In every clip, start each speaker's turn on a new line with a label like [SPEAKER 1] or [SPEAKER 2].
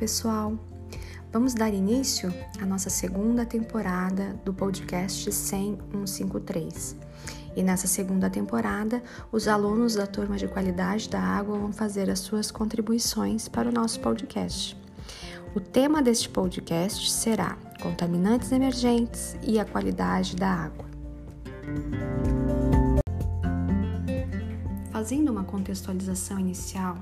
[SPEAKER 1] pessoal! Vamos dar início à nossa segunda temporada do podcast 10153. E nessa segunda temporada, os alunos da turma de qualidade da água vão fazer as suas contribuições para o nosso podcast. O tema deste podcast será Contaminantes Emergentes e a Qualidade da Água. Fazendo uma contextualização inicial,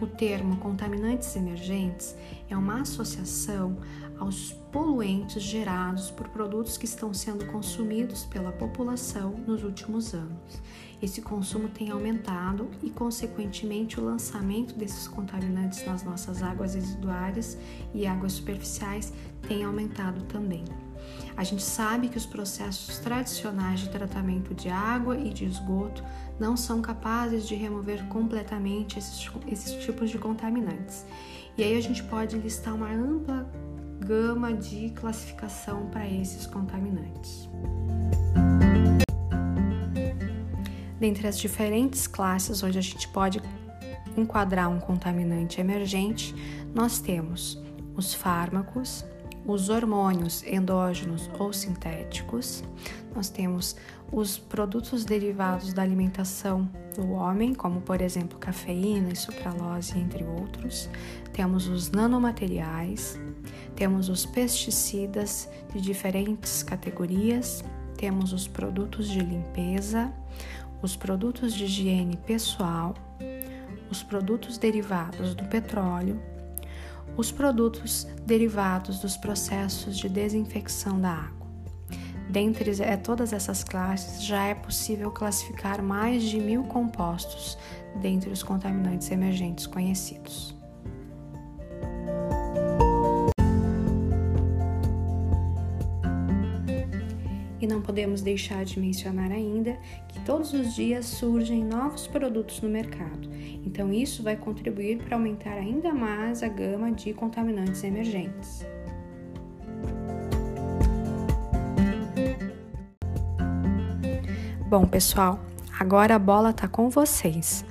[SPEAKER 1] o termo contaminantes emergentes é uma associação aos poluentes gerados por produtos que estão sendo consumidos pela população nos últimos anos. Esse consumo tem aumentado e, consequentemente, o lançamento desses contaminantes nas nossas águas residuárias e águas superficiais tem aumentado também. A gente sabe que os processos tradicionais de tratamento de água e de esgoto não são capazes de remover completamente esses, esses tipos de contaminantes. E aí a gente pode listar uma ampla gama de classificação para esses contaminantes. Dentre as diferentes classes onde a gente pode enquadrar um contaminante emergente, nós temos os fármacos, os hormônios endógenos ou sintéticos, nós temos os produtos derivados da alimentação do homem, como por exemplo cafeína e sucralose, entre outros, temos os nanomateriais, temos os pesticidas de diferentes categorias, temos os produtos de limpeza, os produtos de higiene pessoal, os produtos derivados do petróleo, os produtos derivados dos processos de desinfecção da água. Dentre é, todas essas classes, já é possível classificar mais de mil compostos dentre os contaminantes emergentes conhecidos. E não podemos deixar de mencionar ainda que todos os dias surgem novos produtos no mercado, então isso vai contribuir para aumentar ainda mais a gama de contaminantes emergentes. Bom, pessoal, agora a bola está com vocês.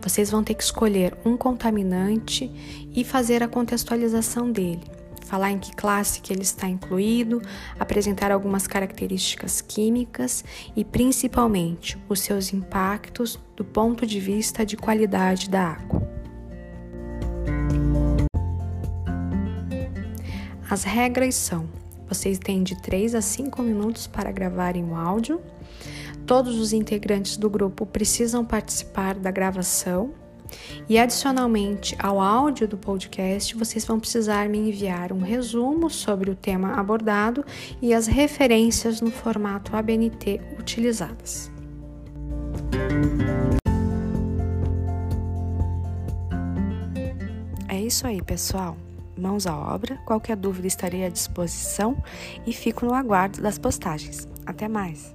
[SPEAKER 1] Vocês vão ter que escolher um contaminante e fazer a contextualização dele falar em que classe que ele está incluído, apresentar algumas características químicas e principalmente os seus impactos do ponto de vista de qualidade da água. As regras são: vocês têm de 3 a 5 minutos para gravarem o áudio. Todos os integrantes do grupo precisam participar da gravação e adicionalmente ao áudio do podcast, vocês vão precisar me enviar um resumo sobre o tema abordado e as referências no formato ABNT utilizadas. É isso aí, pessoal. Mãos à obra. Qualquer dúvida estarei à disposição e fico no aguardo das postagens. Até mais!